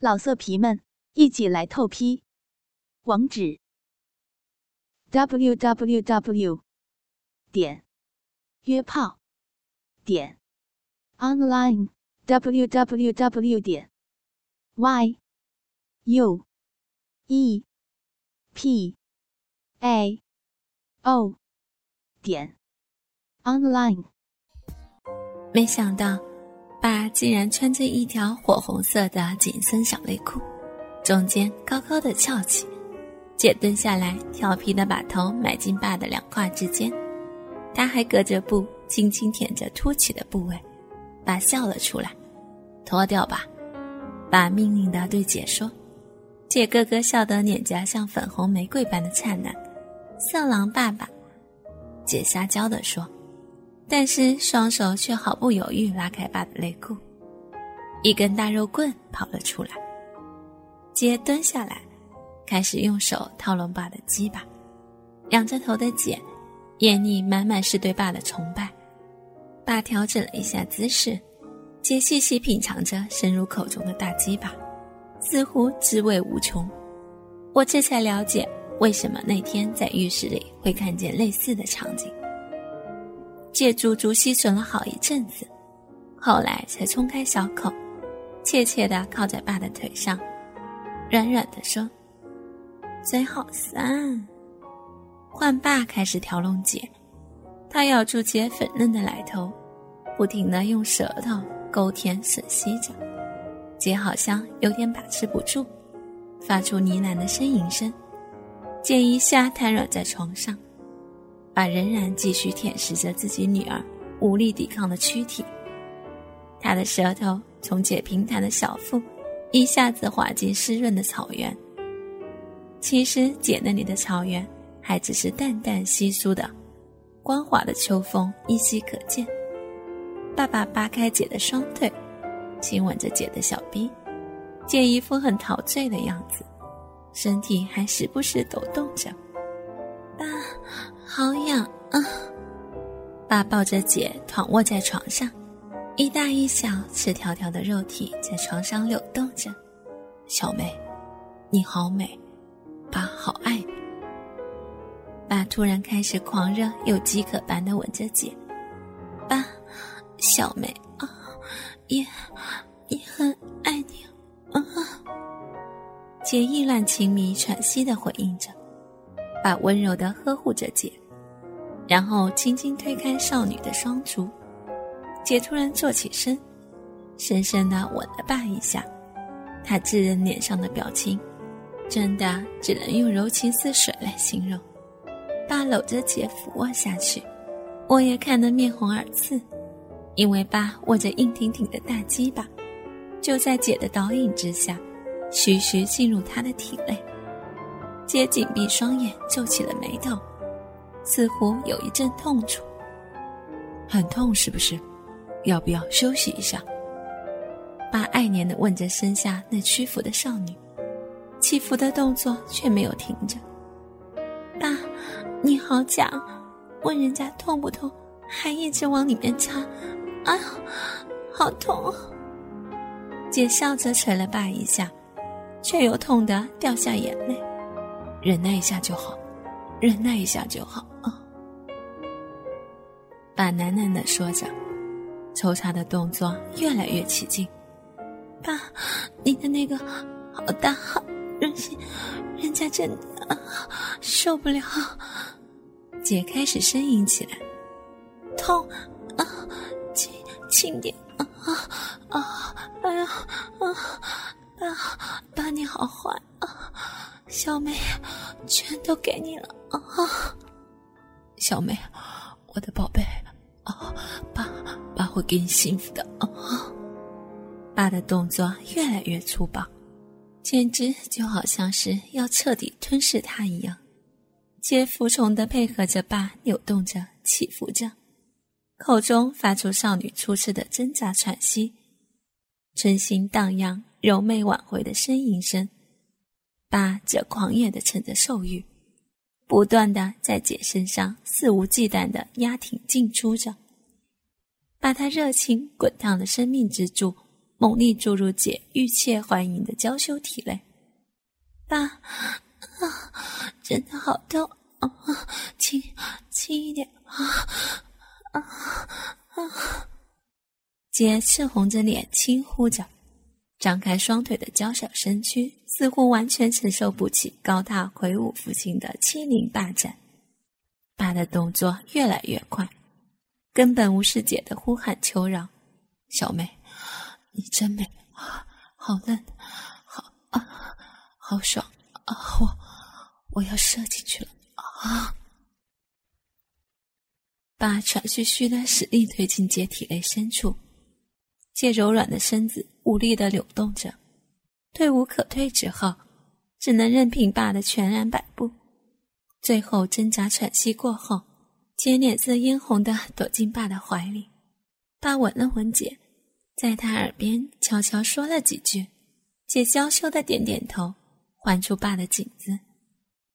老色皮们，一起来透批！网址：w w w 点约炮点 online w w w 点 y u e p a o 点 online。没想到。爸竟然穿着一条火红色的紧身小内裤，中间高高的翘起。姐蹲下来，调皮的把头埋进爸的两胯之间，他还隔着布轻轻舔着凸起的部位。爸笑了出来：“脱掉吧。”爸命令的对姐说。姐咯咯笑得脸颊像粉红玫瑰般的灿烂。色狼爸爸，姐撒娇的说。但是双手却毫不犹豫拉开爸的内裤，一根大肉棍跑了出来。姐蹲下来，开始用手套拢爸的鸡巴。仰着头的姐，眼里满满是对爸的崇拜。爸调整了一下姿势，姐细细品尝着深入口中的大鸡巴，似乎滋味无穷。我这才了解为什么那天在浴室里会看见类似的场景。借足足吸吮了好一阵子，后来才冲开小口，怯怯地靠在爸的腿上，软软地说：“嘴好酸。”换爸开始调弄姐，他咬住姐粉嫩的奶头，不停地用舌头勾舔吮吸着，姐好像有点把持不住，发出呢喃的呻吟声，姐一下瘫软在床上。爸仍然继续舔舐着自己女儿无力抵抗的躯体，他的舌头从姐平坦的小腹一下子滑进湿润的草原。其实姐那里的草原还只是淡淡稀疏的，光滑的秋风依稀可见。爸爸扒开姐的双腿，亲吻着姐的小臂，姐一副很陶醉的样子，身体还时不时抖动着。好痒啊！爸抱着姐躺卧在床上，一大一小赤条条的肉体在床上扭动着。小梅，你好美，爸好爱你。爸突然开始狂热又饥渴般的吻着姐。爸，小梅啊，也也很爱你啊。姐意乱情迷、喘息的回应着。爸温柔的呵护着姐，然后轻轻推开少女的双足。姐突然坐起身，深深的吻了爸一下。她稚人脸上的表情，真的只能用柔情似水来形容。爸搂着姐俯卧下去，我也看得面红耳赤，因为爸握着硬挺挺的大鸡巴，就在姐的导引之下，徐徐进入他的体内。姐紧闭双眼，皱起了眉头，似乎有一阵痛楚。很痛是不是？要不要休息一下？爸爱怜的问着身下那屈服的少女，起伏的动作却没有停着。爸，你好假，问人家痛不痛，还一直往里面插，哎呀，好痛！姐笑着捶了爸一下，却又痛得掉下眼泪。忍耐一下就好，忍耐一下就好啊！爸喃喃的说着，抽插的动作越来越起劲。爸，你的那个好大，好任性，人家真的受不了。姐开始呻吟起来，痛啊，轻轻点啊啊！哎呀啊！爸，爸你好坏啊！小梅，全都给你了啊！小梅，我的宝贝啊，爸，爸会给你幸福的啊！爸的动作越来越粗暴，简直就好像是要彻底吞噬他一样。姐服从的配合着爸，扭动着，起伏着，口中发出少女初次的挣扎喘息，春心荡漾、柔媚挽回的呻吟声。八则狂野的趁着兽欲，不断的在姐身上肆无忌惮的压挺进出着，把他热情滚烫的生命之柱猛力注入姐欲切还迎的娇羞体内。爸，啊，真的好痛啊！轻轻一点啊啊啊！姐赤红着脸轻呼着，张开双腿的娇小身躯似乎完全承受不起高大魁梧父亲的欺凌霸占。爸的动作越来越快，根本无视姐的呼喊求饶。小妹，你真美，好嫩，好啊，好爽啊！我我要射进去了啊！爸喘吁吁的使力推进姐体内深处。借柔软的身子无力的扭动着，退无可退之后，只能任凭爸的全然摆布。最后挣扎喘息过后，姐脸色嫣红的躲进爸的怀里。爸吻了吻姐，在她耳边悄悄说了几句。姐娇羞的点点头，环住爸的颈子。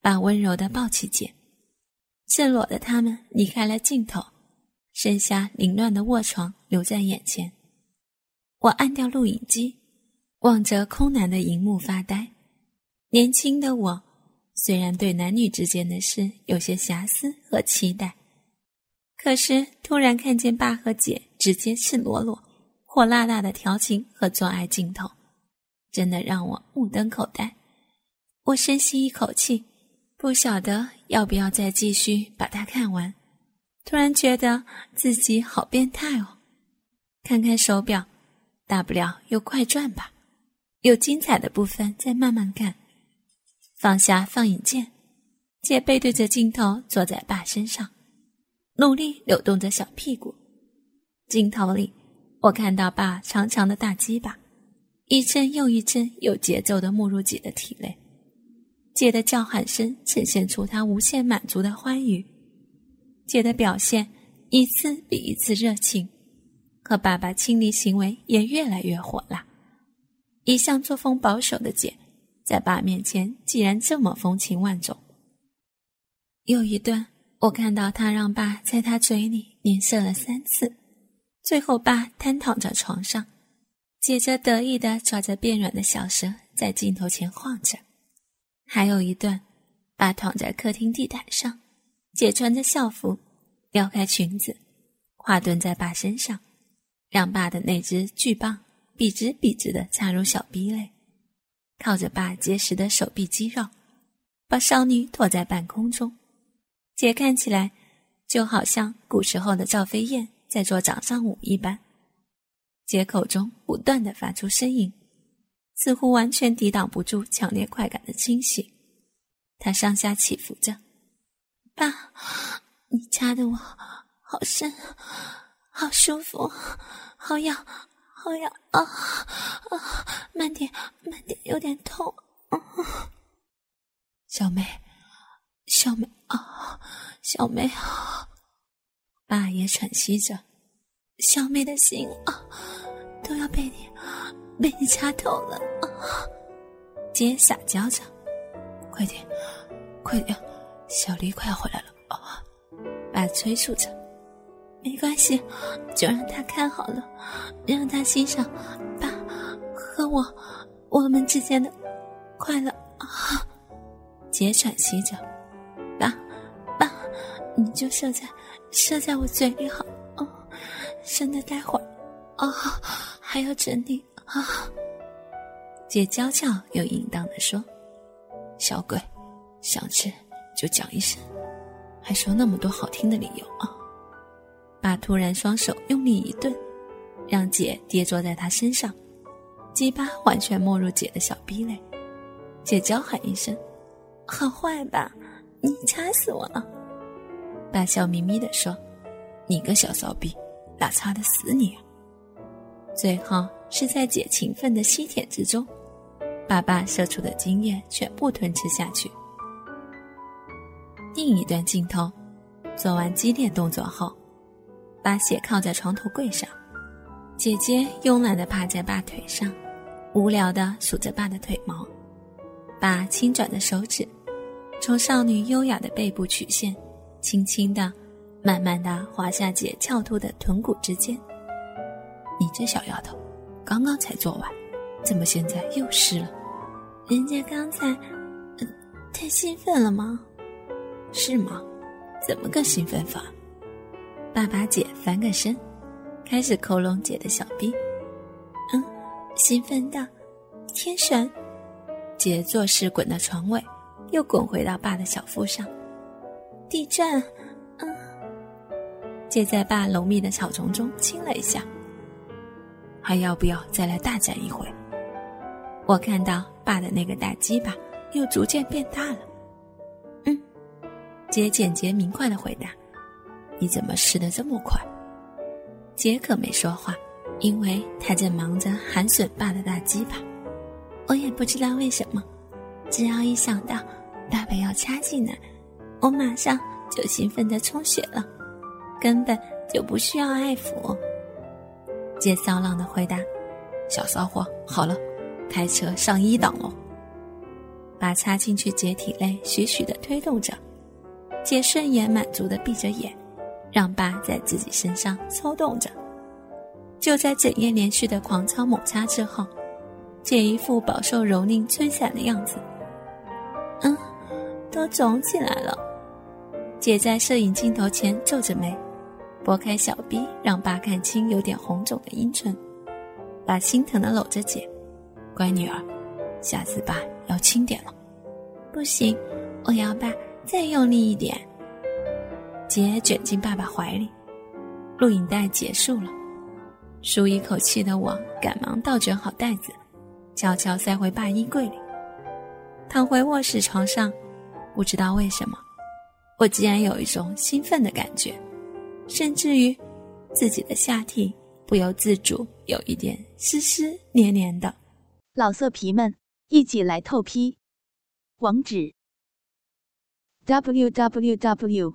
爸温柔的抱起姐，赤裸的他们离开了镜头，剩下凌乱的卧床留在眼前。我按掉录影机，望着空难的荧幕发呆。年轻的我，虽然对男女之间的事有些遐思和期待，可是突然看见爸和姐直接赤裸裸、火辣辣的调情和做爱镜头，真的让我目瞪口呆。我深吸一口气，不晓得要不要再继续把它看完。突然觉得自己好变态哦！看看手表。大不了又快转吧，有精彩的部分再慢慢看。放下放映键，姐背对着镜头坐在爸身上，努力扭动着小屁股。镜头里，我看到爸长长的大鸡巴，一阵又一阵有节奏的没入姐的体内。姐的叫喊声呈现出她无限满足的欢愉，姐的表现一次比一次热情。和爸爸亲昵行为也越来越火辣，一向作风保守的姐，在爸面前竟然这么风情万种。有一段，我看到他让爸在他嘴里连射了三次，最后爸瘫躺在床上，姐则得意的抓着变软的小蛇在镜头前晃着。还有一段，爸躺在客厅地毯上，姐穿着校服，撩开裙子，跨蹲在爸身上。让爸的那只巨棒笔直笔直的插入小臂内，靠着爸结实的手臂肌肉，把少女托在半空中。姐看起来就好像古时候的赵飞燕在做掌上舞一般。姐口中不断的发出呻吟，似乎完全抵挡不住强烈快感的侵袭。她上下起伏着，爸，你掐的我好深。好舒服，好痒，好痒啊啊！慢点，慢点，有点痛。小妹，小妹啊，小妹啊！爸也喘息着，小妹的心啊，都要被你被你掐透了啊！姐撒娇着，快点，快点，小丽快要回来了啊！爸催促着。没关系，就让他看好了，让他欣赏爸和我我们之间的快乐啊！姐喘息着，爸爸，你就射在射在我嘴里好哦，省得待会儿哦还要整理啊！姐娇俏又淫荡的说：“小鬼，想吃就讲一声，还说那么多好听的理由啊！”爸突然双手用力一顿，让姐跌坐在他身上，鸡巴完全没入姐的小逼内。姐娇喊一声：“好坏吧，你掐死我了！”爸笑眯眯地说：“你个小骚逼，哪插得死你？”最后是在姐勤奋的吸舔之中，爸爸射出的精液全部吞吃下去。另一段镜头，做完激烈动作后。把鞋靠在床头柜上，姐姐慵懒地趴在爸腿上，无聊地数着爸的腿毛。爸轻转着手指，从少女优雅的背部曲线，轻轻地、慢慢地滑下姐翘凸的臀骨之间。你这小丫头，刚刚才做完，怎么现在又湿了？人家刚才，呃，太兴奋了吗？是吗？怎么个兴奋法？爸把姐翻个身，开始抠拢姐的小臂。嗯，兴奋到天神。姐做事滚到床尾，又滚回到爸的小腹上。地震。嗯。姐在爸浓密的草丛中亲了一下。还要不要再来大战一回？我看到爸的那个大鸡巴又逐渐变大了。嗯，姐简洁明快的回答：“你怎么湿的这么快？”杰可没说话，因为他正忙着喊损爸的大鸡巴。我也不知道为什么，只要一想到爸爸要插进来，我马上就兴奋的充血了，根本就不需要爱抚。杰骚浪的回答：“小骚货，好了，开车上一档喽。”把插进去姐体内，徐徐的推动着。姐顺眼满足的闭着眼，让爸在自己身上抽动着。就在整夜连续的狂操猛插之后，姐一副饱受蹂躏摧残的样子。嗯，都肿起来了。姐在摄影镜头前皱着眉。拨开小臂，让爸看清有点红肿的阴唇，爸心疼的搂着姐，乖女儿，下次爸要轻点了。不行，我要爸再用力一点。姐卷进爸爸怀里，录影带结束了，舒一口气的我赶忙倒卷好袋子，悄悄塞回爸衣柜里，躺回卧室床上，不知道为什么，我竟然有一种兴奋的感觉。甚至于，自己的下体不由自主有一点湿湿黏黏的。老色皮们，一起来透批！网址：w w w